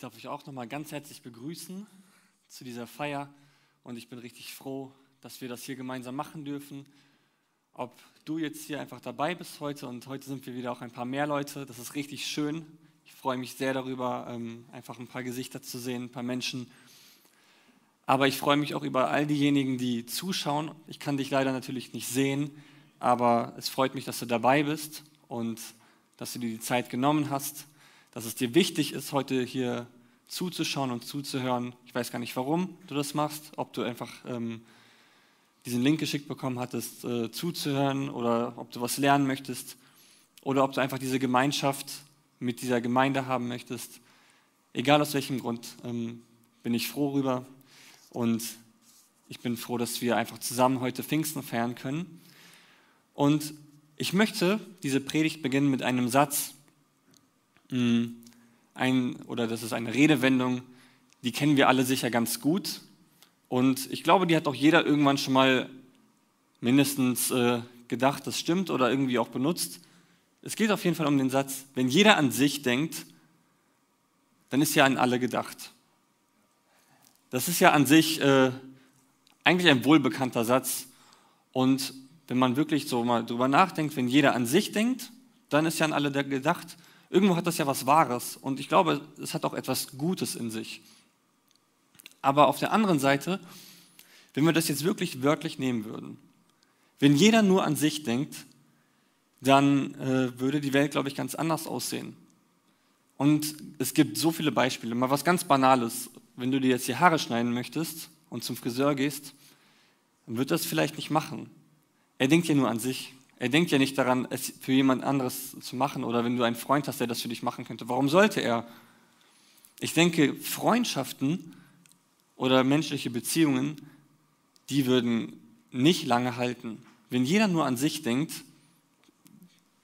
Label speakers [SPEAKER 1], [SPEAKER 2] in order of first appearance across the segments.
[SPEAKER 1] darf euch auch nochmal ganz herzlich begrüßen zu dieser Feier und ich bin richtig froh, dass wir das hier gemeinsam machen dürfen. Ob du jetzt hier einfach dabei bist heute und heute sind wir wieder auch ein paar mehr Leute, das ist richtig schön. Ich freue mich sehr darüber, ähm, einfach ein paar Gesichter zu sehen, ein paar Menschen. Aber ich freue mich auch über all diejenigen, die zuschauen. Ich kann dich leider natürlich nicht sehen, aber es freut mich, dass du dabei bist und dass du dir die Zeit genommen hast, dass es dir wichtig ist, heute hier zuzuschauen und zuzuhören. Ich weiß gar nicht, warum du das machst, ob du einfach ähm, diesen Link geschickt bekommen hattest, äh, zuzuhören oder ob du was lernen möchtest oder ob du einfach diese Gemeinschaft mit dieser Gemeinde haben möchtest. Egal aus welchem Grund, ähm, bin ich froh darüber und ich bin froh, dass wir einfach zusammen heute Pfingsten feiern können. Und ich möchte diese Predigt beginnen mit einem Satz, ein, oder das ist eine Redewendung, die kennen wir alle sicher ganz gut. Und ich glaube, die hat auch jeder irgendwann schon mal mindestens äh, gedacht, das stimmt oder irgendwie auch benutzt. Es geht auf jeden Fall um den Satz, wenn jeder an sich denkt, dann ist ja an alle gedacht. Das ist ja an sich äh, eigentlich ein wohlbekannter Satz. Und wenn man wirklich so mal drüber nachdenkt, wenn jeder an sich denkt, dann ist ja an alle gedacht. Irgendwo hat das ja was Wahres und ich glaube, es hat auch etwas Gutes in sich. Aber auf der anderen Seite, wenn wir das jetzt wirklich wörtlich nehmen würden, wenn jeder nur an sich denkt, dann äh, würde die Welt, glaube ich, ganz anders aussehen. Und es gibt so viele Beispiele. Mal was ganz Banales. Wenn du dir jetzt die Haare schneiden möchtest und zum Friseur gehst, dann wird das vielleicht nicht machen. Er denkt ja nur an sich. Er denkt ja nicht daran, es für jemand anderes zu machen oder wenn du einen Freund hast, der das für dich machen könnte. Warum sollte er? Ich denke, Freundschaften oder menschliche Beziehungen, die würden nicht lange halten. Wenn jeder nur an sich denkt,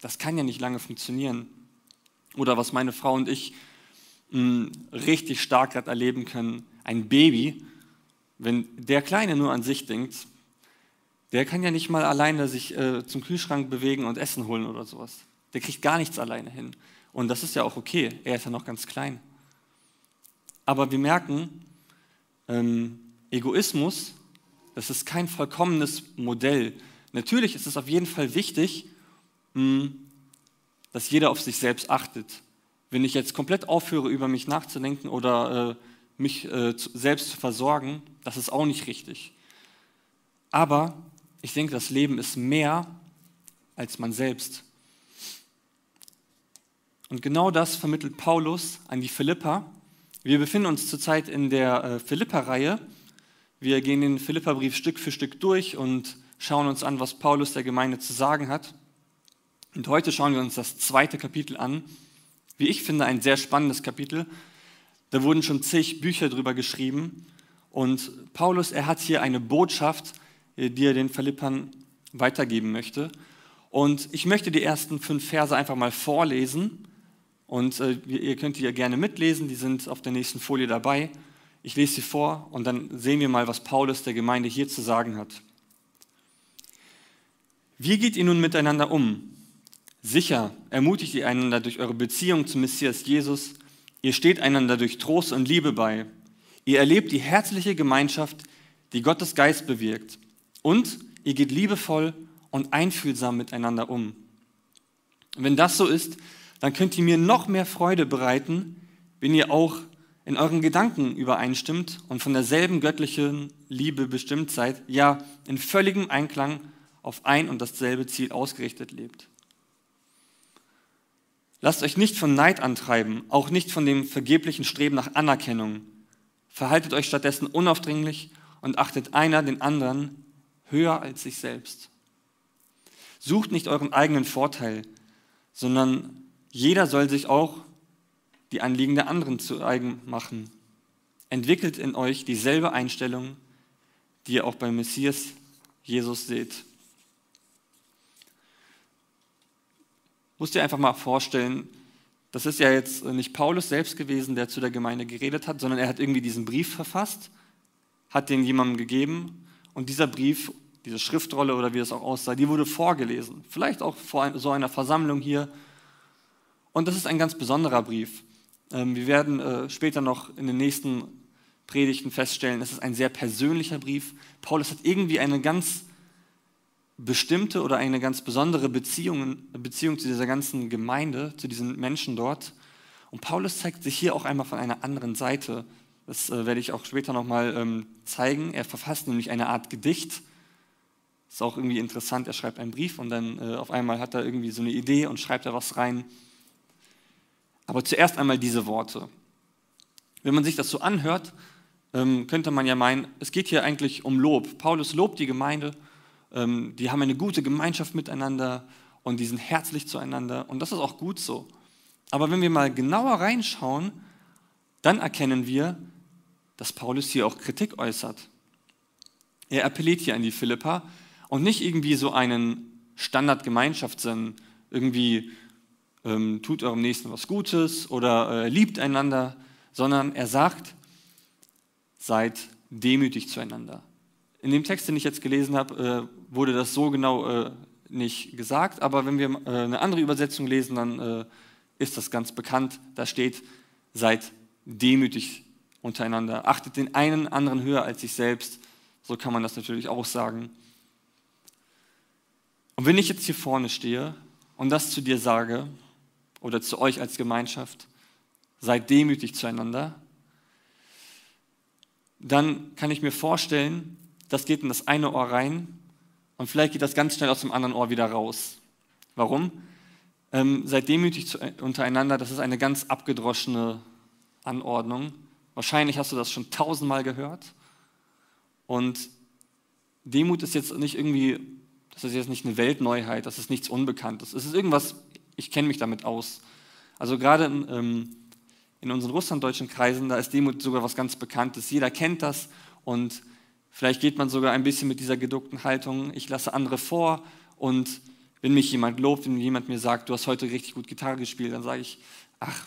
[SPEAKER 1] das kann ja nicht lange funktionieren. Oder was meine Frau und ich mh, hm, richtig stark gerade erleben können, ein Baby, wenn der Kleine nur an sich denkt, der kann ja nicht mal alleine sich äh, zum Kühlschrank bewegen und Essen holen oder sowas. Der kriegt gar nichts alleine hin. Und das ist ja auch okay. Er ist ja noch ganz klein. Aber wir merken, ähm, Egoismus, das ist kein vollkommenes Modell. Natürlich ist es auf jeden Fall wichtig, mh, hm, dass jeder auf sich selbst achtet. Wenn ich jetzt komplett aufhöre, über mich nachzudenken oder äh, mich äh, selbst zu versorgen, das ist auch nicht richtig. Aber ich denke, das Leben ist mehr als man selbst. Und genau das vermittelt Paulus an die Philippa. Wir befinden uns zurzeit in der äh, Philippa-Reihe. Wir gehen den Philippa-Brief Stück für Stück durch und schauen uns an, was Paulus der Gemeinde zu sagen hat. Und heute schauen wir uns das zweite Kapitel an. Wie ich finde, ein sehr spannendes Kapitel. Da wurden schon zig Bücher drüber geschrieben. Und Paulus, er hat hier eine Botschaft, die er den Philippern weitergeben möchte. Und ich möchte die ersten fünf Verse einfach mal vorlesen. Und äh, ihr könnt die ja gerne mitlesen, die sind auf der nächsten Folie dabei. Ich lese sie vor und dann sehen wir mal, was Paulus der Gemeinde hier zu sagen hat. Wie geht ihr nun miteinander um? Sicher ermutigt ihr einander durch eure Beziehung zum Messias Jesus. Ihr steht einander durch Trost und Liebe bei. Ihr erlebt die herzliche Gemeinschaft, die Gottes Geist bewirkt. Und ihr geht liebevoll und einfühlsam miteinander um. wenn das so ist, dann könnt ihr mir noch mehr Freude bereiten, wenn ihr auch in euren Gedanken übereinstimmt und von derselben göttlichen Liebe bestimmt seid, ja in völligem Einklang auf ein und dasselbe Ziel ausgerichtet lebt. Lasst euch nicht von Neid antreiben, auch nicht von dem vergeblichen Streben nach Anerkennung. Verhaltet euch stattdessen unaufdringlich und achtet einer den anderen höher als sich selbst. Sucht nicht euren eigenen Vorteil, sondern jeder soll sich auch die Anliegen der anderen zu eigen machen. Entwickelt in euch dieselbe Einstellung, die ihr auch beim Messias Jesus seht. Musst dir einfach mal vorstellen, das ist ja jetzt nicht Paulus selbst gewesen, der zu der Gemeinde geredet hat, sondern er hat irgendwie diesen Brief verfasst, hat den jemandem gegeben und dieser Brief, diese Schriftrolle oder wie es auch aussah, die wurde vorgelesen. Vielleicht auch vor so einer Versammlung hier. Und das ist ein ganz besonderer Brief. Ähm, wir werden äh, später noch in den nächsten Predigten feststellen, es ist ein sehr persönlicher Brief. Paulus hat irgendwie eine ganz bestimmte oder eine ganz besondere Beziehung, Beziehung zu dieser ganzen Gemeinde, zu diesen Menschen dort. Und Paulus zeigt sich hier auch einmal von einer anderen Seite. Das äh, werde ich auch später nochmal ähm, zeigen. Er verfasst nämlich eine Art Gedicht. Ist auch irgendwie interessant. Er schreibt einen Brief und dann äh, auf einmal hat er irgendwie so eine Idee und schreibt da was rein. Aber zuerst einmal diese Worte. Wenn man sich das so anhört, ähm, könnte man ja meinen, es geht hier eigentlich um Lob. Paulus lobt die Gemeinde, ähm, die haben eine gute Gemeinschaft miteinander und die sind herzlich zueinander und das ist auch gut so. Aber wenn wir mal genauer reinschauen, dann erkennen wir, dass Paulus hier auch Kritik äußert. Er appelliert hier an die Philippa und nicht irgendwie so einen Standardgemeinschaftssinn, irgendwie ähm, tut eurem Nächsten was Gutes oder äh, liebt einander, sondern er sagt, seid demütig zueinander. In dem Text, den ich jetzt gelesen habe, äh, wurde das so genau äh, nicht gesagt, aber wenn wir äh, eine andere Übersetzung lesen, dann äh, ist das ganz bekannt. Da steht, seid demütig untereinander, achtet den einen anderen höher als sich selbst. So kann man das natürlich auch sagen. Und wenn ich jetzt hier vorne stehe und das zu dir sage, oder zu euch als Gemeinschaft, seid demütig zueinander, dann kann ich mir vorstellen, das geht in das eine Ohr rein und vielleicht geht das ganz schnell aus dem anderen Ohr wieder raus. Warum? Ähm, seid demütig zu, untereinander, das ist eine ganz abgedroschene Anordnung. Wahrscheinlich hast du das schon tausendmal gehört. Und Demut ist jetzt nicht irgendwie, das ist jetzt nicht eine Weltneuheit, das ist nichts Unbekanntes. Es ist irgendwas ich kenne mich damit aus. Also gerade in, ähm, in unseren russlanddeutschen Kreisen, da ist Demut sogar was ganz Bekanntes. Jeder kennt das und vielleicht geht man sogar ein bisschen mit dieser geduckten Haltung, ich lasse andere vor und wenn mich jemand lobt, wenn jemand mir sagt, du hast heute richtig gut Gitarre gespielt, dann sage ich, ach,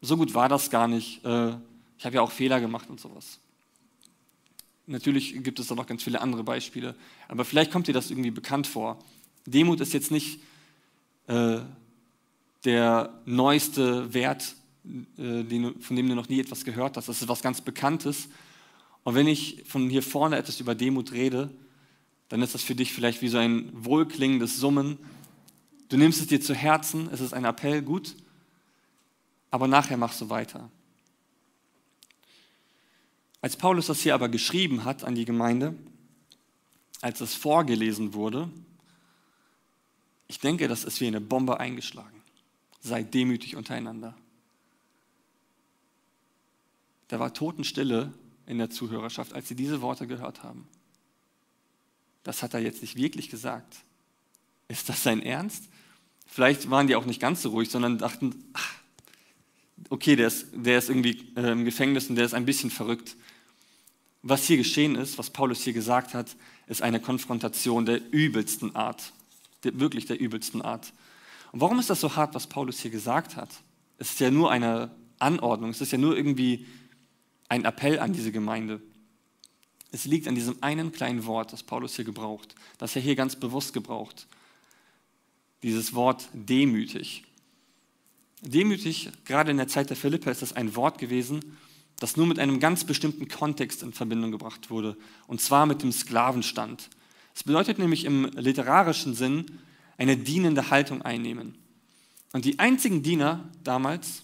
[SPEAKER 1] so gut war das gar nicht. Äh, ich habe ja auch Fehler gemacht und sowas. Natürlich gibt es da noch ganz viele andere Beispiele, aber vielleicht kommt dir das irgendwie bekannt vor. Demut ist jetzt nicht äh, der neueste Wert, äh, von dem du noch nie etwas gehört hast. Das ist was ganz Bekanntes. Und wenn ich von hier vorne etwas über Demut rede, dann ist das für dich vielleicht wie so ein wohlklingendes Summen. Du nimmst es dir zu Herzen, es ist ein Appell, gut, aber nachher machst du weiter. Als Paulus das hier aber geschrieben hat an die Gemeinde, als es vorgelesen wurde, ich denke, das ist wie eine Bombe eingeschlagen seid demütig untereinander. Da war Totenstille in der Zuhörerschaft, als sie diese Worte gehört haben. Das hat er jetzt nicht wirklich gesagt. Ist das sein Ernst? Vielleicht waren die auch nicht ganz so ruhig, sondern dachten, ach, okay, der ist, der ist irgendwie äh, im Gefängnis und der ist ein bisschen verrückt. Was hier geschehen ist, was Paulus hier gesagt hat, ist eine Konfrontation der übelsten Art, der, wirklich der übelsten Art. Und warum ist das so hart, was Paulus hier gesagt hat? Es ist ja nur eine Anordnung, es ist ja nur irgendwie ein Appell an diese Gemeinde. Es liegt an diesem einen kleinen Wort, das Paulus hier gebraucht, das er hier ganz bewusst gebraucht. Dieses Wort demütig. Demütig, gerade in der Zeit der Philippa, ist das ein Wort gewesen, das nur mit einem ganz bestimmten Kontext in Verbindung gebracht wurde, und zwar mit dem Sklavenstand. Es bedeutet nämlich im literarischen Sinn, eine dienende Haltung einnehmen. Und die einzigen Diener damals,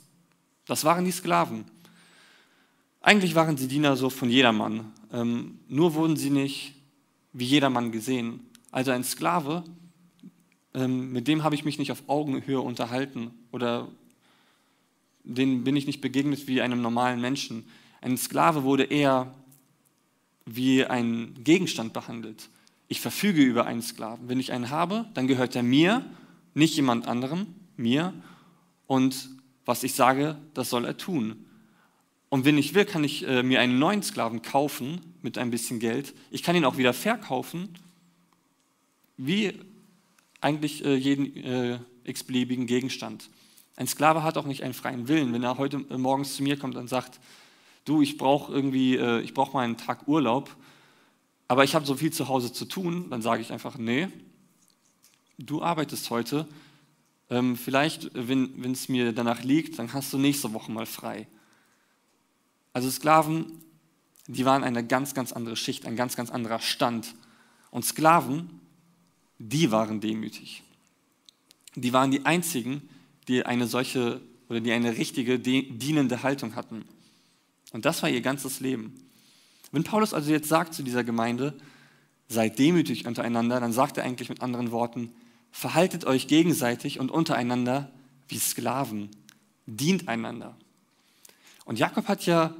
[SPEAKER 1] das waren die Sklaven. Eigentlich waren sie Diener so von jedermann, ähm, nur wurden sie nicht wie jedermann gesehen. Also ein Sklave, ähm, mit dem habe ich mich nicht auf Augenhöhe unterhalten oder den bin ich nicht begegnet wie einem normalen Menschen. Ein Sklave wurde eher wie ein Gegenstand behandelt ich verfüge über einen Sklaven. Wenn ich einen habe, dann gehört er mir, nicht jemand anderem, mir. Und was ich sage, das soll er tun. Und wenn ich will, kann ich äh, mir einen neuen Sklaven kaufen mit ein bisschen Geld. Ich kann ihn auch wieder verkaufen, wie eigentlich äh, jeden äh, x-beliebigen Gegenstand. Ein Sklave hat auch nicht einen freien Willen. Wenn er heute äh, morgens zu mir kommt und sagt, du, ich brauche irgendwie, äh, ich brauche mal einen Tag Urlaub, aber ich habe so viel zu Hause zu tun, dann sage ich einfach, nee, du arbeitest heute, ähm, vielleicht, wenn es mir danach liegt, dann hast du nächste Woche mal frei. Also Sklaven, die waren eine ganz, ganz andere Schicht, ein ganz, ganz anderer Stand. Und Sklaven, die waren demütig. Die waren die einzigen, die eine solche oder die eine richtige dienende Haltung hatten. Und das war ihr ganzes Leben. Wenn Paulus also jetzt sagt zu dieser Gemeinde, seid demütig untereinander, dann sagt er eigentlich mit anderen Worten, verhaltet euch gegenseitig und untereinander wie Sklaven, dient einander. Und Jakob hat ja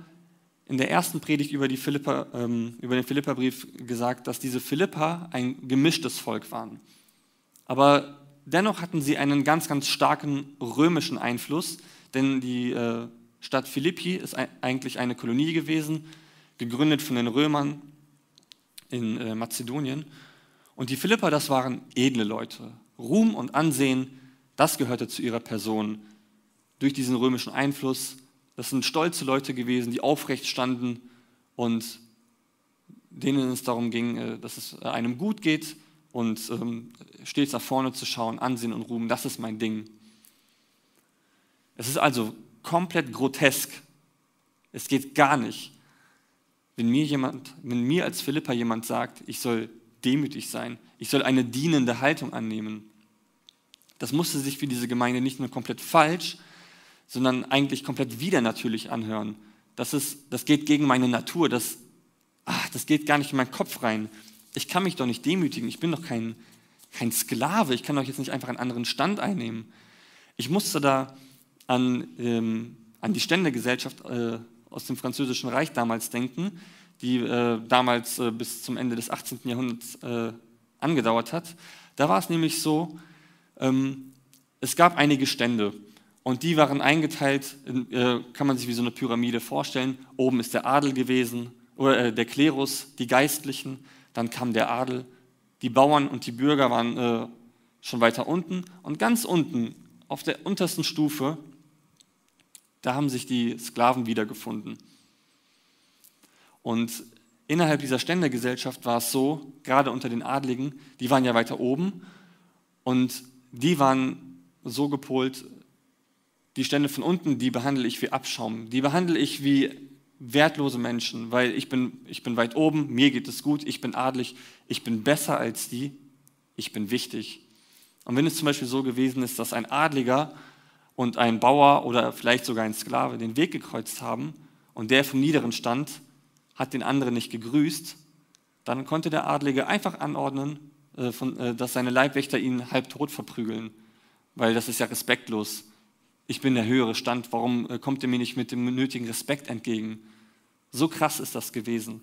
[SPEAKER 1] in der ersten Predigt über, Philippa, ähm, über den Philipperbrief gesagt, dass diese Philippa ein gemischtes Volk waren. Aber dennoch hatten sie einen ganz, ganz starken römischen Einfluss, denn die äh, Stadt Philippi ist eigentlich eine Kolonie gewesen, gegründet von den Römern in äh, Mazedonien. Und die Philipper, das waren edle Leute. Ruhm und Ansehen, das gehörte zu ihrer Person. Durch diesen römischen Einfluss, das sind stolze Leute gewesen, die aufrecht standen und denen es darum ging, äh, dass es einem gut geht und ähm, stets nach vorne zu schauen, Ansehen und Ruhm, das ist mein Ding. Es ist also komplett grotesk. Es geht gar nicht, wenn mir jemand, wenn mir als Philippa jemand sagt, ich soll demütig sein, ich soll eine dienende Haltung annehmen. Das musste sich für diese Gemeinde nicht nur komplett falsch, sondern eigentlich komplett widernatürlich anhören. Das, ist, das geht gegen meine Natur, das, ach, das geht gar nicht in meinen Kopf rein. Ich kann mich doch nicht demütigen, ich bin doch kein, kein Sklave, ich kann doch jetzt nicht einfach einen anderen Stand einnehmen. Ich musste da an, ähm, an die Ständegesellschaft äh, aus dem Französischen Reich damals denken, die äh, damals äh, bis zum Ende des 18. Jahrhunderts äh, angedauert hat. Da war es nämlich so, ähm, es gab einige Stände und die waren eingeteilt, in, äh, kann man sich wie so eine Pyramide vorstellen. Oben ist der Adel gewesen, oder äh, der Klerus, die Geistlichen, dann kam der Adel, die Bauern und die Bürger waren äh, schon weiter unten. Und ganz unten auf der untersten Stufe da haben sich die Sklaven wiedergefunden. Und innerhalb dieser Ständegesellschaft war es so, gerade unter den Adligen, die waren ja weiter oben. Und die waren so gepolt, die Stände von unten, die behandle ich wie Abschaum, die behandle ich wie wertlose Menschen, weil ich bin, ich bin weit oben, mir geht es gut, ich bin adlig, ich bin besser als die, ich bin wichtig. Und wenn es zum Beispiel so gewesen ist, dass ein Adliger und ein Bauer oder vielleicht sogar ein Sklave den Weg gekreuzt haben und der vom niederen Stand hat den anderen nicht gegrüßt, dann konnte der Adlige einfach anordnen, äh, äh, dass seine Leibwächter ihn halbtot verprügeln, weil das ist ja respektlos. Ich bin der höhere Stand, warum äh, kommt ihr mir nicht mit dem nötigen Respekt entgegen? So krass ist das gewesen.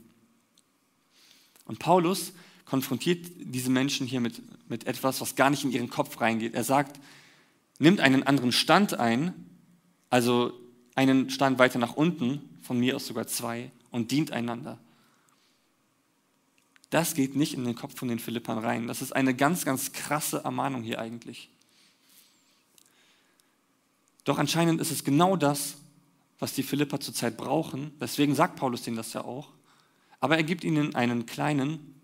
[SPEAKER 1] Und Paulus konfrontiert diese Menschen hier mit, mit etwas, was gar nicht in ihren Kopf reingeht. Er sagt, nimmt einen anderen Stand ein, also einen Stand weiter nach unten, von mir aus sogar zwei, und dient einander. Das geht nicht in den Kopf von den Philippern rein. Das ist eine ganz, ganz krasse Ermahnung hier eigentlich. Doch anscheinend ist es genau das, was die Philipper zurzeit brauchen. Deswegen sagt Paulus ihnen das ja auch. Aber er gibt ihnen einen kleinen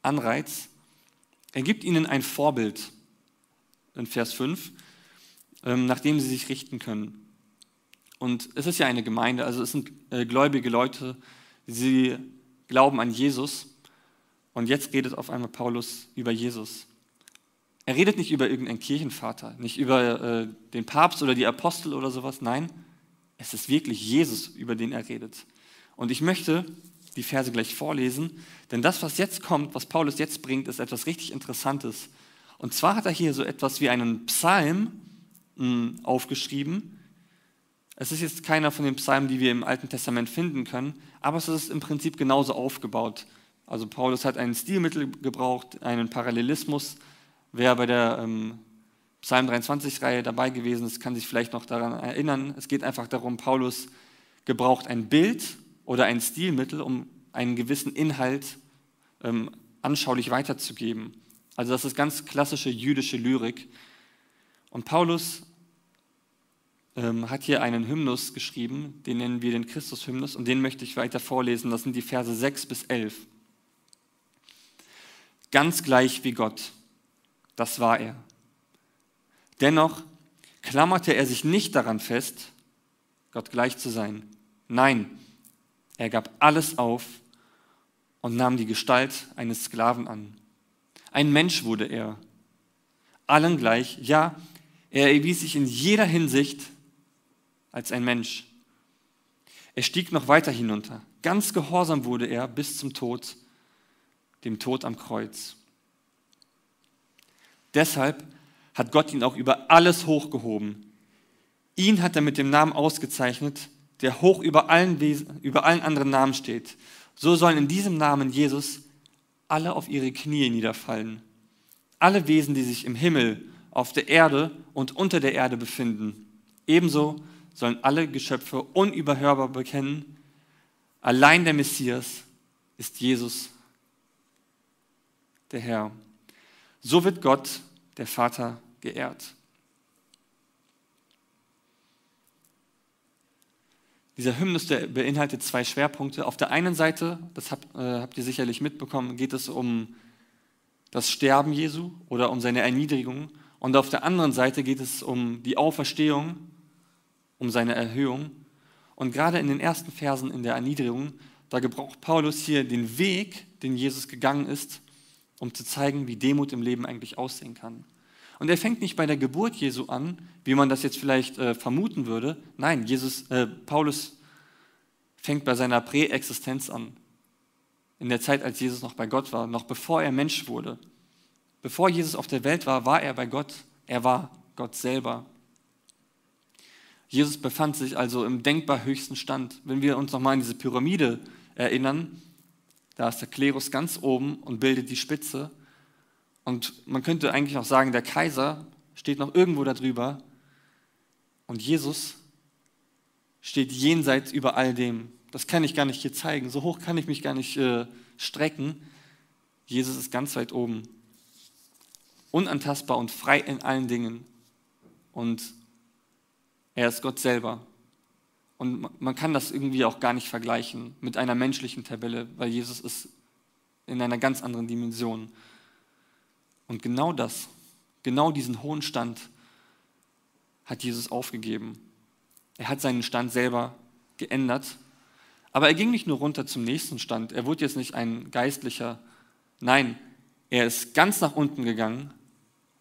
[SPEAKER 1] Anreiz. Er gibt ihnen ein Vorbild in Vers 5 ähm, nach dem sie sich richten können. Und es ist ja eine Gemeinde, also es sind äh, gläubige Leute, sie glauben an Jesus. Und jetzt redet auf einmal Paulus über Jesus. Er redet nicht über irgendeinen Kirchenvater, nicht über äh, den Papst oder die Apostel oder sowas. Nein, es ist wirklich Jesus, über den er redet. Und ich möchte die Verse gleich vorlesen, denn das, was jetzt kommt, was Paulus jetzt bringt, ist etwas richtig Interessantes. Und zwar hat er hier so etwas wie einen Psalm, aufgeschrieben. Es ist jetzt keiner von den Psalmen, die wir im Alten Testament finden können, aber es ist im Prinzip genauso aufgebaut. Also Paulus hat ein Stilmittel gebraucht, einen Parallelismus. Wer bei der ähm, Psalm 23-Reihe dabei gewesen ist, kann sich vielleicht noch daran erinnern. Es geht einfach darum, Paulus gebraucht ein Bild oder ein Stilmittel, um einen gewissen Inhalt ähm, anschaulich weiterzugeben. Also das ist ganz klassische jüdische Lyrik. Und Paulus ähm, hat hier einen Hymnus geschrieben, den nennen wir den Christus-Hymnus, und den möchte ich weiter vorlesen. Das sind die Verse 6 bis 11. Ganz gleich wie Gott, das war er. Dennoch klammerte er sich nicht daran fest, Gott gleich zu sein. Nein, er gab alles auf und nahm die Gestalt eines Sklaven an. Ein Mensch wurde er, allen gleich, ja, er erwies sich in jeder Hinsicht als ein Mensch. Er stieg noch weiter hinunter. Ganz gehorsam wurde er bis zum Tod, dem Tod am Kreuz. Deshalb hat Gott ihn auch über alles hochgehoben. Ihn hat er mit dem Namen ausgezeichnet, der hoch über allen, über allen anderen Namen steht. So sollen in diesem Namen Jesus alle auf ihre Knie niederfallen. Alle Wesen, die sich im Himmel, auf der Erde und unter der Erde befinden. Ebenso sollen alle Geschöpfe unüberhörbar bekennen, allein der Messias ist Jesus, der Herr. So wird Gott, der Vater, geehrt. Dieser Hymnus der beinhaltet zwei Schwerpunkte. Auf der einen Seite, das habt, äh, habt ihr sicherlich mitbekommen, geht es um das Sterben Jesu oder um seine Erniedrigung. Und auf der anderen Seite geht es um die Auferstehung, um seine Erhöhung. Und gerade in den ersten Versen in der Erniedrigung, da gebraucht Paulus hier den Weg, den Jesus gegangen ist, um zu zeigen, wie Demut im Leben eigentlich aussehen kann. Und er fängt nicht bei der Geburt Jesu an, wie man das jetzt vielleicht äh, vermuten würde. Nein, Jesus, äh, Paulus fängt bei seiner Präexistenz an. In der Zeit, als Jesus noch bei Gott war, noch bevor er Mensch wurde. Bevor Jesus auf der Welt war, war er bei Gott. Er war Gott selber. Jesus befand sich also im denkbar höchsten Stand. Wenn wir uns nochmal an diese Pyramide erinnern, da ist der Klerus ganz oben und bildet die Spitze. Und man könnte eigentlich auch sagen, der Kaiser steht noch irgendwo darüber und Jesus steht jenseits über all dem. Das kann ich gar nicht hier zeigen. So hoch kann ich mich gar nicht äh, strecken. Jesus ist ganz weit oben. Unantastbar und frei in allen Dingen. Und er ist Gott selber. Und man kann das irgendwie auch gar nicht vergleichen mit einer menschlichen Tabelle, weil Jesus ist in einer ganz anderen Dimension. Und genau das, genau diesen hohen Stand hat Jesus aufgegeben. Er hat seinen Stand selber geändert. Aber er ging nicht nur runter zum nächsten Stand. Er wurde jetzt nicht ein Geistlicher. Nein, er ist ganz nach unten gegangen.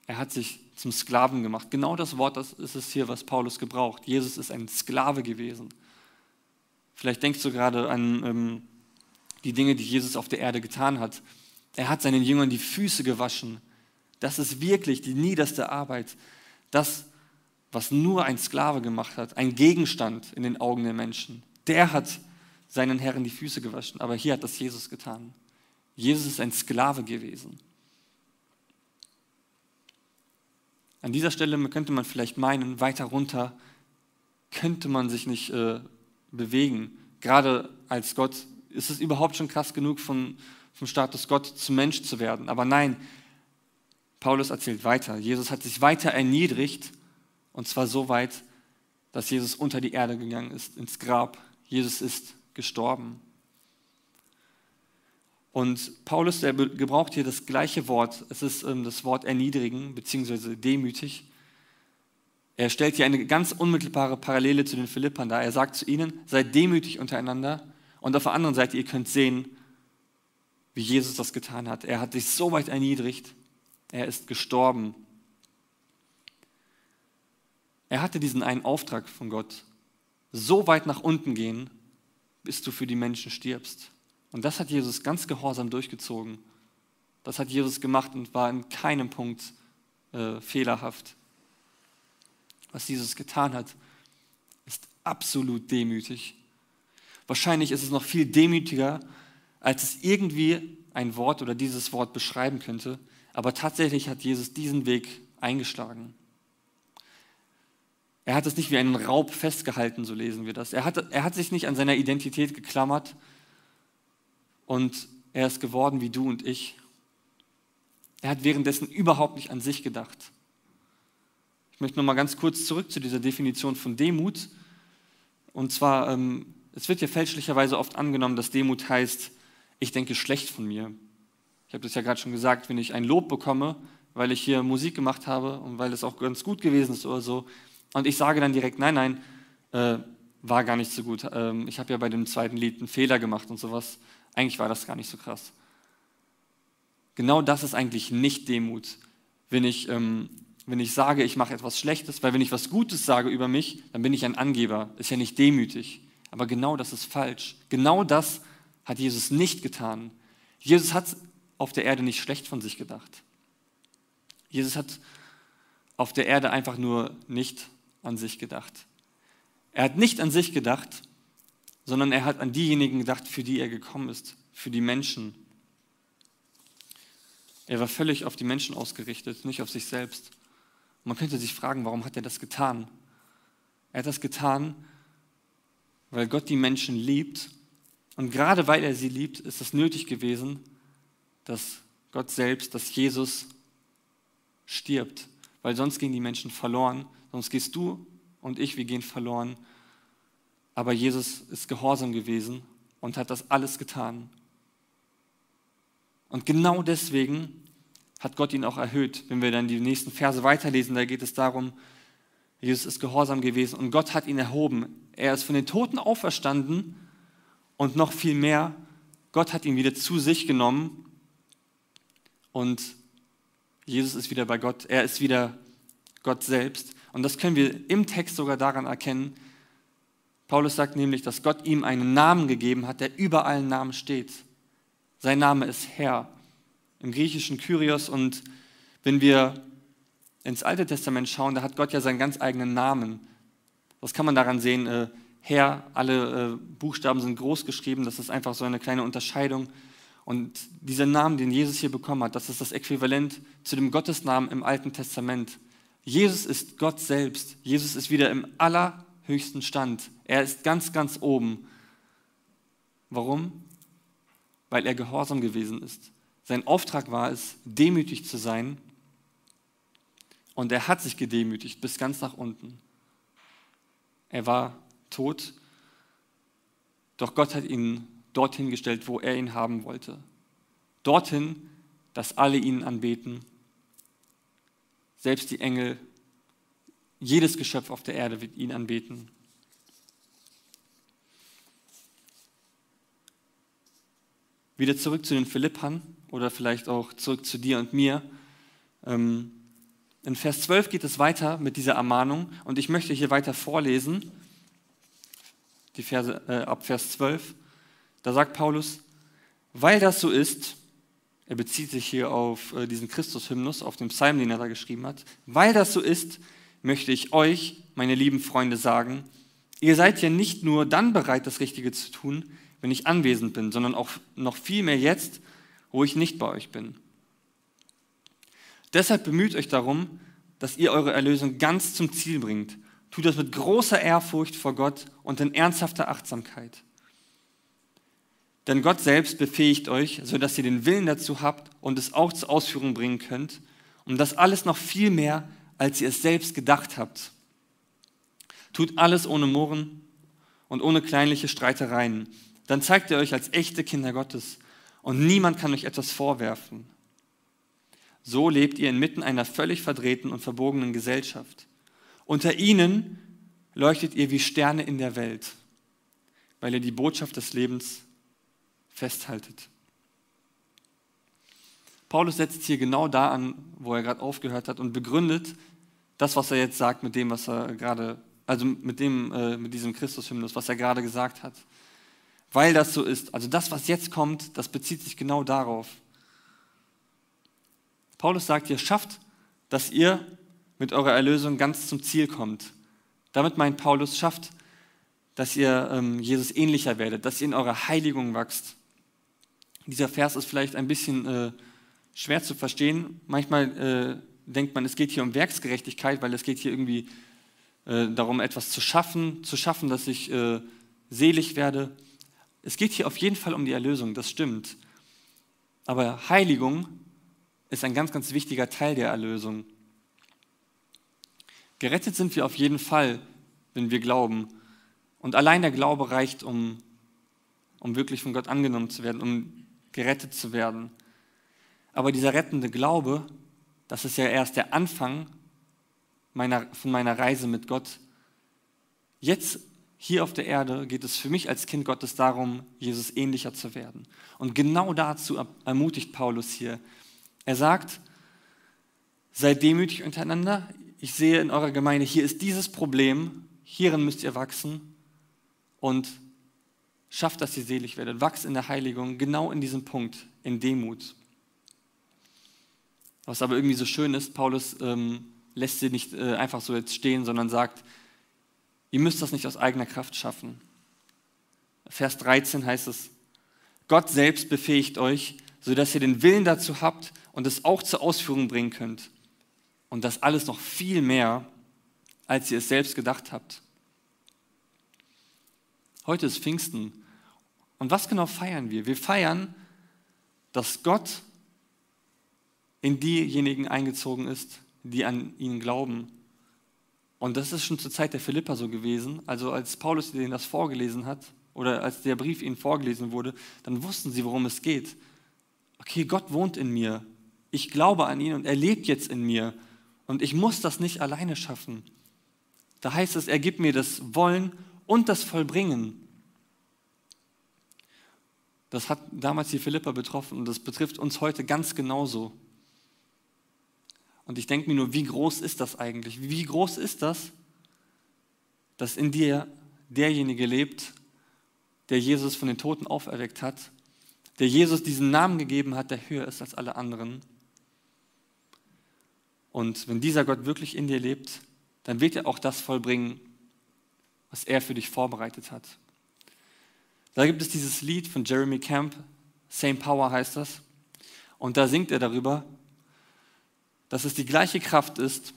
[SPEAKER 1] Er hat sich zum Sklaven gemacht. Genau das Wort das ist es hier, was Paulus gebraucht. Jesus ist ein Sklave gewesen. Vielleicht denkst du gerade an ähm, die Dinge, die Jesus auf der Erde getan hat. Er hat seinen Jüngern die Füße gewaschen. Das ist wirklich die niederste Arbeit. Das, was nur ein Sklave gemacht hat, ein Gegenstand in den Augen der Menschen. Der hat seinen Herren die Füße gewaschen. Aber hier hat das Jesus getan. Jesus ist ein Sklave gewesen. An dieser Stelle könnte man vielleicht meinen, weiter runter könnte man sich nicht äh, bewegen. Gerade als Gott ist es überhaupt schon krass genug, von, vom Status Gott zum Mensch zu werden. Aber nein, Paulus erzählt weiter. Jesus hat sich weiter erniedrigt und zwar so weit, dass Jesus unter die Erde gegangen ist, ins Grab. Jesus ist gestorben. Und Paulus, der gebraucht hier das gleiche Wort. Es ist ähm, das Wort erniedrigen bzw. demütig. Er stellt hier eine ganz unmittelbare Parallele zu den Philippern dar. Er sagt zu ihnen, seid demütig untereinander. Und auf der anderen Seite, ihr könnt sehen, wie Jesus das getan hat. Er hat sich so weit erniedrigt, er ist gestorben. Er hatte diesen einen Auftrag von Gott. So weit nach unten gehen, bis du für die Menschen stirbst. Und das hat Jesus ganz gehorsam durchgezogen. Das hat Jesus gemacht und war in keinem Punkt äh, fehlerhaft. Was Jesus getan hat, ist absolut demütig. Wahrscheinlich ist es noch viel demütiger, als es irgendwie ein Wort oder dieses Wort beschreiben könnte. Aber tatsächlich hat Jesus diesen Weg eingeschlagen. Er hat es nicht wie einen Raub festgehalten, so lesen wir das. Er hat, er hat sich nicht an seiner Identität geklammert und er ist geworden wie du und ich. Er hat währenddessen überhaupt nicht an sich gedacht. Ich möchte noch mal ganz kurz zurück zu dieser Definition von Demut. Und zwar, ähm, es wird ja fälschlicherweise oft angenommen, dass Demut heißt, ich denke schlecht von mir. Ich habe das ja gerade schon gesagt, wenn ich ein Lob bekomme, weil ich hier Musik gemacht habe und weil es auch ganz gut gewesen ist oder so. Und ich sage dann direkt, nein, nein, äh, war gar nicht so gut. Ähm, ich habe ja bei dem zweiten Lied einen Fehler gemacht und sowas. Eigentlich war das gar nicht so krass. Genau das ist eigentlich nicht Demut. Wenn ich, ähm, wenn ich sage, ich mache etwas Schlechtes, weil wenn ich was Gutes sage über mich, dann bin ich ein Angeber. Ist ja nicht demütig. Aber genau das ist falsch. Genau das hat Jesus nicht getan. Jesus hat auf der Erde nicht schlecht von sich gedacht. Jesus hat auf der Erde einfach nur nicht an sich gedacht. Er hat nicht an sich gedacht, sondern er hat an diejenigen gedacht, für die er gekommen ist, für die Menschen. Er war völlig auf die Menschen ausgerichtet, nicht auf sich selbst. Man könnte sich fragen, warum hat er das getan? Er hat das getan, weil Gott die Menschen liebt. Und gerade weil er sie liebt, ist es nötig gewesen, dass Gott selbst, dass Jesus stirbt. Weil sonst gehen die Menschen verloren. Sonst gehst du und ich, wir gehen verloren. Aber Jesus ist gehorsam gewesen und hat das alles getan. Und genau deswegen hat Gott ihn auch erhöht. Wenn wir dann die nächsten Verse weiterlesen, da geht es darum, Jesus ist gehorsam gewesen und Gott hat ihn erhoben. Er ist von den Toten auferstanden und noch viel mehr, Gott hat ihn wieder zu sich genommen und Jesus ist wieder bei Gott. Er ist wieder Gott selbst. Und das können wir im Text sogar daran erkennen. Paulus sagt nämlich, dass Gott ihm einen Namen gegeben hat, der über allen Namen steht. Sein Name ist Herr. Im griechischen Kyrios und wenn wir ins Alte Testament schauen, da hat Gott ja seinen ganz eigenen Namen. Was kann man daran sehen? Äh, Herr, alle äh, Buchstaben sind groß geschrieben, das ist einfach so eine kleine Unterscheidung. Und dieser Name, den Jesus hier bekommen hat, das ist das Äquivalent zu dem Gottesnamen im Alten Testament. Jesus ist Gott selbst. Jesus ist wieder im allerhöchsten Stand. Er ist ganz, ganz oben. Warum? weil er gehorsam gewesen ist. Sein Auftrag war es, demütig zu sein. Und er hat sich gedemütigt bis ganz nach unten. Er war tot, doch Gott hat ihn dorthin gestellt, wo er ihn haben wollte. Dorthin, dass alle ihn anbeten. Selbst die Engel, jedes Geschöpf auf der Erde wird ihn anbeten. Wieder zurück zu den Philippern oder vielleicht auch zurück zu dir und mir. Ähm, in Vers 12 geht es weiter mit dieser Ermahnung und ich möchte hier weiter vorlesen, die Verse, äh, ab Vers 12. Da sagt Paulus, weil das so ist, er bezieht sich hier auf äh, diesen Christus-Hymnus, auf den Psalm, den er da geschrieben hat, weil das so ist, möchte ich euch, meine lieben Freunde, sagen, ihr seid ja nicht nur dann bereit, das Richtige zu tun, wenn ich anwesend bin, sondern auch noch viel mehr jetzt, wo ich nicht bei euch bin. Deshalb bemüht euch darum, dass ihr eure Erlösung ganz zum Ziel bringt. Tut das mit großer Ehrfurcht vor Gott und in ernsthafter Achtsamkeit. Denn Gott selbst befähigt euch, sodass ihr den Willen dazu habt und es auch zur Ausführung bringen könnt. Und das alles noch viel mehr, als ihr es selbst gedacht habt. Tut alles ohne Murren und ohne kleinliche Streitereien, dann zeigt ihr euch als echte Kinder Gottes und niemand kann euch etwas vorwerfen. So lebt ihr inmitten einer völlig verdrehten und verbogenen Gesellschaft. Unter ihnen leuchtet ihr wie Sterne in der Welt, weil ihr die Botschaft des Lebens festhaltet. Paulus setzt hier genau da an, wo er gerade aufgehört hat und begründet das, was er jetzt sagt, mit dem, was er gerade, also mit dem, äh, mit diesem Christus-Hymnus, was er gerade gesagt hat weil das so ist. Also das, was jetzt kommt, das bezieht sich genau darauf. Paulus sagt, ihr schafft, dass ihr mit eurer Erlösung ganz zum Ziel kommt. Damit meint Paulus, schafft, dass ihr ähm, Jesus ähnlicher werdet, dass ihr in eurer Heiligung wächst. Dieser Vers ist vielleicht ein bisschen äh, schwer zu verstehen. Manchmal äh, denkt man, es geht hier um Werksgerechtigkeit, weil es geht hier irgendwie äh, darum, etwas zu schaffen, zu schaffen, dass ich äh, selig werde. Es geht hier auf jeden Fall um die Erlösung, das stimmt. Aber Heiligung ist ein ganz, ganz wichtiger Teil der Erlösung. Gerettet sind wir auf jeden Fall, wenn wir glauben. Und allein der Glaube reicht, um, um wirklich von Gott angenommen zu werden, um gerettet zu werden. Aber dieser rettende Glaube, Das ist ja erst der Anfang meiner, von meiner Reise mit Gott. Jetzt hier auf der Erde geht es für mich als Kind Gottes darum, Jesus ähnlicher zu werden. Und genau dazu ermutigt Paulus hier. Er sagt, seid demütig untereinander. Ich sehe in eurer Gemeinde, hier ist dieses Problem, hierin müsst ihr wachsen und schafft, dass ihr selig werdet. Wachst in der Heiligung, genau in diesem Punkt, in Demut. Was aber irgendwie so schön ist, Paulus ähm, lässt sie nicht äh, einfach so jetzt stehen, sondern sagt, ihr müsst das nicht aus eigener Kraft schaffen. Vers 13 heißt es, Gott selbst befähigt euch, sodass ihr den Willen dazu habt und es auch zur Ausführung bringen könnt. Und das alles noch viel mehr, als ihr es selbst gedacht habt. Heute ist Pfingsten. Und was genau feiern wir? Wir feiern, dass Gott in diejenigen eingezogen ist, die an ihn glauben. Und das ist schon zur Zeit der Philippa so gewesen. Also als Paulus denen das vorgelesen hat oder als der Brief ihnen vorgelesen wurde, dann wussten sie, worum es geht. Okay, Gott wohnt in mir. Ich glaube an ihn und er lebt jetzt in mir. Und ich muss das nicht alleine schaffen. Da heißt es, er gibt mir das Wollen und das Vollbringen. Das hat damals die Philippa betroffen und das betrifft uns heute ganz genauso. Und ich denke mir nur, wie groß ist das eigentlich? Wie groß ist das, dass in dir derjenige lebt, der Jesus von den Toten auferweckt hat, der Jesus diesen Namen gegeben hat, der höher ist als alle anderen. Und wenn dieser Gott wirklich in dir lebt, dann wird er auch das vollbringen, was er für dich vorbereitet hat. Da gibt es dieses Lied von Jeremy Camp, Same Power heißt das. Und da singt er darüber, dass es die gleiche Kraft ist,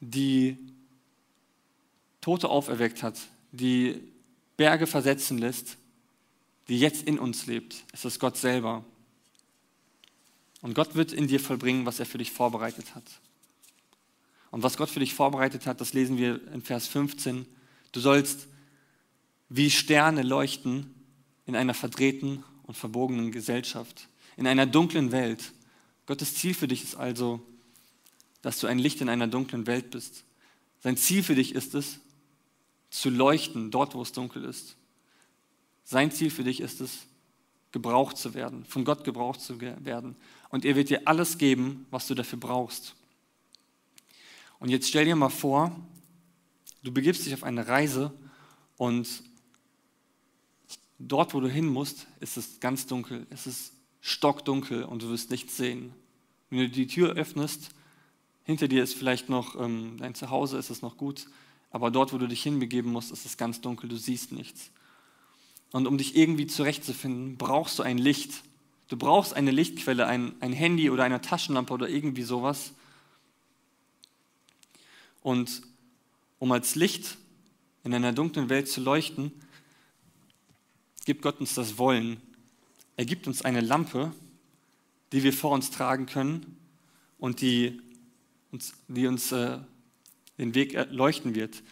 [SPEAKER 1] die Tote auferweckt hat, die Berge versetzen lässt, die jetzt in uns lebt. Es ist Gott selber. Und Gott wird in dir vollbringen, was er für dich vorbereitet hat. Und was Gott für dich vorbereitet hat, das lesen wir in Vers 15. Du sollst wie Sterne leuchten in einer verdrehten und verbogenen Gesellschaft, in einer dunklen Welt. Gottes Ziel für dich ist also, dass du ein Licht in einer dunklen Welt bist. Sein Ziel für dich ist es, zu leuchten dort, wo es dunkel ist. Sein Ziel für dich ist es, gebraucht zu werden, von Gott gebraucht zu werden. Und er wird dir alles geben, was du dafür brauchst. Und jetzt stell dir mal vor, du begibst dich auf eine Reise und dort, wo du hin musst, ist es ganz dunkel. Es ist stockdunkel und du wirst nichts sehen. Wenn du die Tür öffnest, hinter dir ist vielleicht noch ähm, dein Zuhause, ist es noch gut, aber dort, wo du dich hinbegeben musst, ist es ganz dunkel, du siehst nichts. Und um dich irgendwie zurechtzufinden, brauchst du ein Licht. Du brauchst eine Lichtquelle, ein, ein Handy oder eine Taschenlampe oder irgendwie sowas. Und um als Licht in einer dunklen Welt zu leuchten, gibt Gott uns das Wollen. Er gibt uns eine Lampe, die wir vor uns tragen können und die die uns äh, den Weg leuchten wird.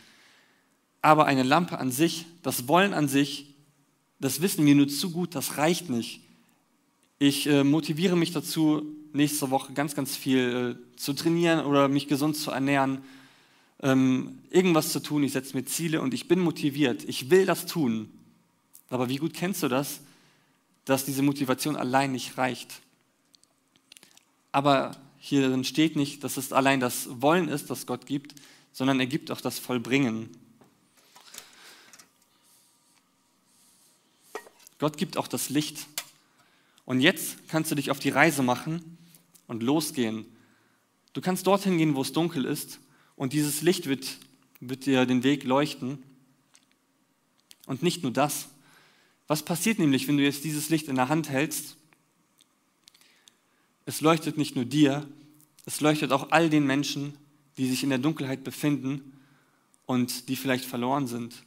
[SPEAKER 1] Aber eine Lampe an sich, das Wollen an sich, das wissen wir nur zu gut, das reicht nicht. Ich äh, motiviere mich dazu, nächste Woche ganz, ganz viel äh, zu trainieren oder mich gesund zu ernähren ähm, irgendwas zu tun, ich setze mir Ziele und ich bin motiviert, ich will das tun. Aber wie gut kennst du das, dass diese Motivation allein nicht reicht? Aber hierin steht nicht, dass es allein das Wollen ist, das Gott gibt, sondern er gibt auch das Vollbringen. Gott gibt auch das Licht. Und jetzt kannst du dich auf die Reise machen und losgehen. Du kannst dorthin gehen, wo es dunkel ist und dieses Licht wird, wird dir den Weg leuchten. Und nicht nur das. Was passiert nämlich, wenn du jetzt dieses Licht in der Hand hältst? Es leuchtet nicht nur dir, es leuchtet auch all den Menschen, die sich in der Dunkelheit befinden und die vielleicht verloren sind.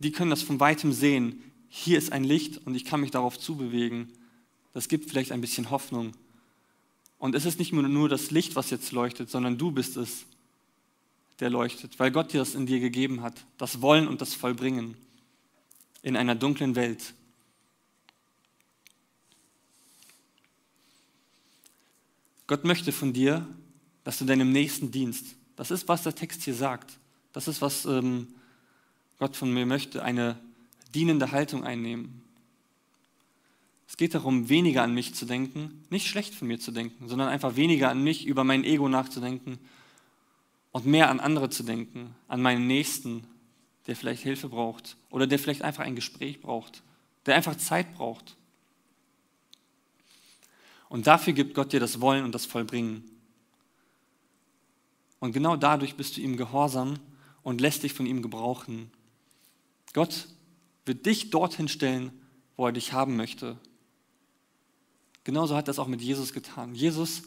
[SPEAKER 1] Die können das von weitem sehen. Hier ist ein Licht und ich kann mich darauf zubewegen. Das gibt vielleicht ein bisschen Hoffnung. Und es ist nicht nur das Licht, was jetzt leuchtet, sondern du bist es, der leuchtet, weil Gott dir das in dir gegeben hat, das Wollen und das Vollbringen in einer dunklen Welt. Gott möchte von dir, dass du deinem Nächsten dienst. Das ist, was der Text hier sagt. Das ist, was ähm, Gott von mir möchte, eine dienende Haltung einnehmen. Es geht darum, weniger an mich zu denken, nicht schlecht von mir zu denken, sondern einfach weniger an mich, über mein Ego nachzudenken und mehr an andere zu denken, an meinen Nächsten, der vielleicht Hilfe braucht oder der vielleicht einfach ein Gespräch braucht, der einfach Zeit braucht. Und dafür gibt Gott dir das Wollen und das Vollbringen. Und genau dadurch bist du ihm gehorsam und lässt dich von ihm gebrauchen. Gott wird dich dorthin stellen, wo er dich haben möchte. Genauso hat es auch mit Jesus getan. Jesus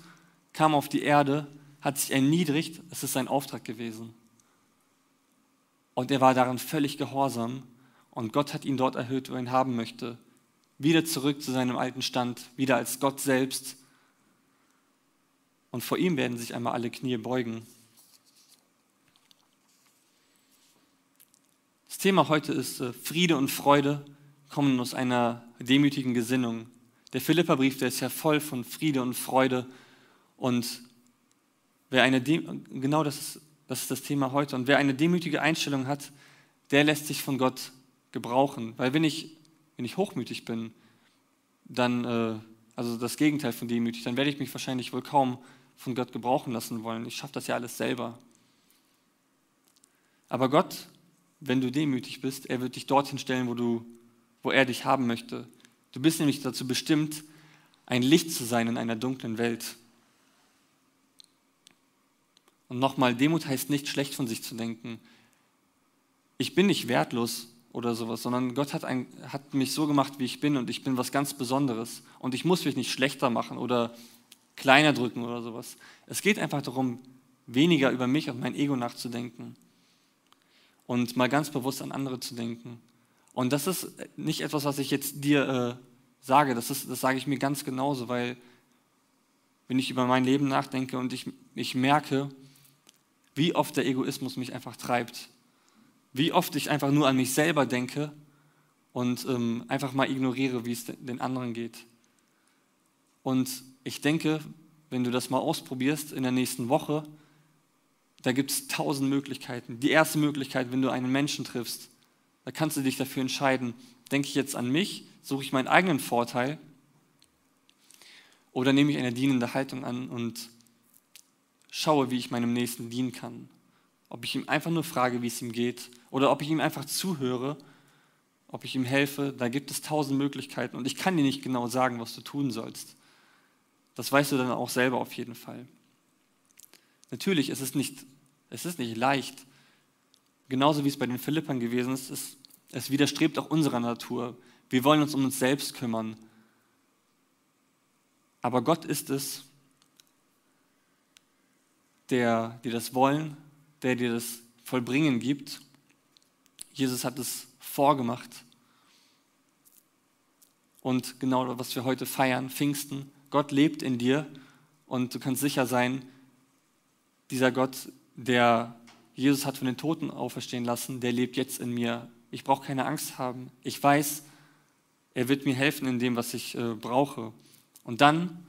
[SPEAKER 1] kam auf die Erde, hat sich erniedrigt, es ist sein Auftrag gewesen. Und er war darin völlig gehorsam und Gott hat ihn dort erhöht, wo er ihn haben möchte. Wieder zurück zu seinem alten Stand, wieder als Gott selbst. Und vor ihm werden sich einmal alle Knie beugen. Das Thema heute ist äh, Friede und Freude kommen aus einer demütigen Gesinnung. Der Philipperbrief, der ist ja voll von Friede und Freude. Und wer eine, genau das ist, das ist das Thema heute. Und wer eine demütige Einstellung hat, der lässt sich von Gott gebrauchen. Weil wenn ich, wenn ich hochmütig bin, dann, äh, also das Gegenteil von demütig, dann werde ich mich wahrscheinlich wohl kaum von Gott gebrauchen lassen wollen. Ich schaffe das ja alles selber. Aber Gott wenn du demütig bist, er wird dich dorthin stellen, wo, du, wo er dich haben möchte. Du bist nämlich dazu bestimmt, ein Licht zu sein in einer dunklen Welt. Und nochmal, Demut heißt nicht schlecht von sich zu denken. Ich bin nicht wertlos oder sowas, sondern Gott hat, ein, hat mich so gemacht, wie ich bin und ich bin was ganz Besonderes. Und ich muss mich nicht schlechter machen oder kleiner drücken oder sowas. Es geht einfach darum, weniger über mich und mein Ego nachzudenken und mal ganz bewusst an andere zu denken. Und das ist nicht etwas, was ich jetzt dir äh, sage, das, ist, das sage ich mir ganz genauso, weil wenn ich über mein Leben nachdenke und ich, ich merke, wie oft der Egoismus mich einfach treibt, wie oft ich einfach nur an mich selber denke und ähm, einfach mal ignoriere, wie es den anderen geht. Und ich denke, wenn du das mal ausprobierst in der nächsten Woche, da gibt es tausend Möglichkeiten. Die erste Möglichkeit, wenn du einen Menschen triffst, da kannst du dich dafür entscheiden, denke ich jetzt an mich, suche ich meinen eigenen Vorteil oder nehme ich eine dienende Haltung an und schaue, wie ich meinem Nächsten dienen kann. Ob ich ihm einfach nur frage, wie es ihm geht oder ob ich ihm einfach zuhöre, ob ich ihm helfe, da gibt es tausend Möglichkeiten und ich kann dir nicht genau sagen, was du tun sollst. Das weißt du dann auch selber auf jeden Fall. Natürlich ist es nicht es ist nicht leicht. Genauso wie es bei den Philippern gewesen ist, es, es widerstrebt auch unserer Natur. Wir wollen uns um uns selbst kümmern. Aber Gott ist es, der dir das Wollen, der dir das Vollbringen gibt. Jesus hat es vorgemacht. Und genau was wir heute feiern, Pfingsten, Gott lebt in dir und du kannst sicher sein, dieser Gott der Jesus hat von den Toten auferstehen lassen, der lebt jetzt in mir. Ich brauche keine Angst haben. Ich weiß, er wird mir helfen in dem, was ich äh, brauche. Und dann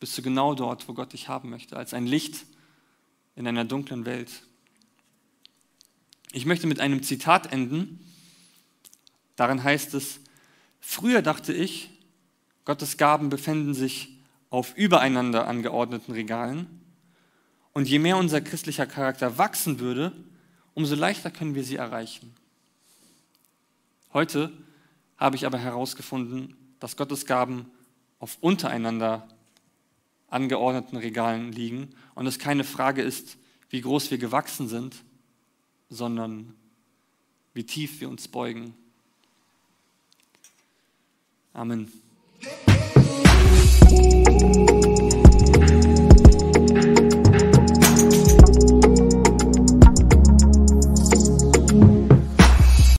[SPEAKER 1] bist du genau dort, wo Gott dich haben möchte, als ein Licht in einer dunklen Welt. Ich möchte mit einem Zitat enden. Darin heißt es, früher dachte ich, Gottes Gaben befänden sich auf übereinander angeordneten Regalen. Und je mehr unser christlicher Charakter wachsen würde, umso leichter können wir sie erreichen. Heute habe ich aber herausgefunden, dass Gottes Gaben auf untereinander angeordneten Regalen liegen und es keine Frage ist, wie groß wir gewachsen sind, sondern wie tief wir uns beugen. Amen.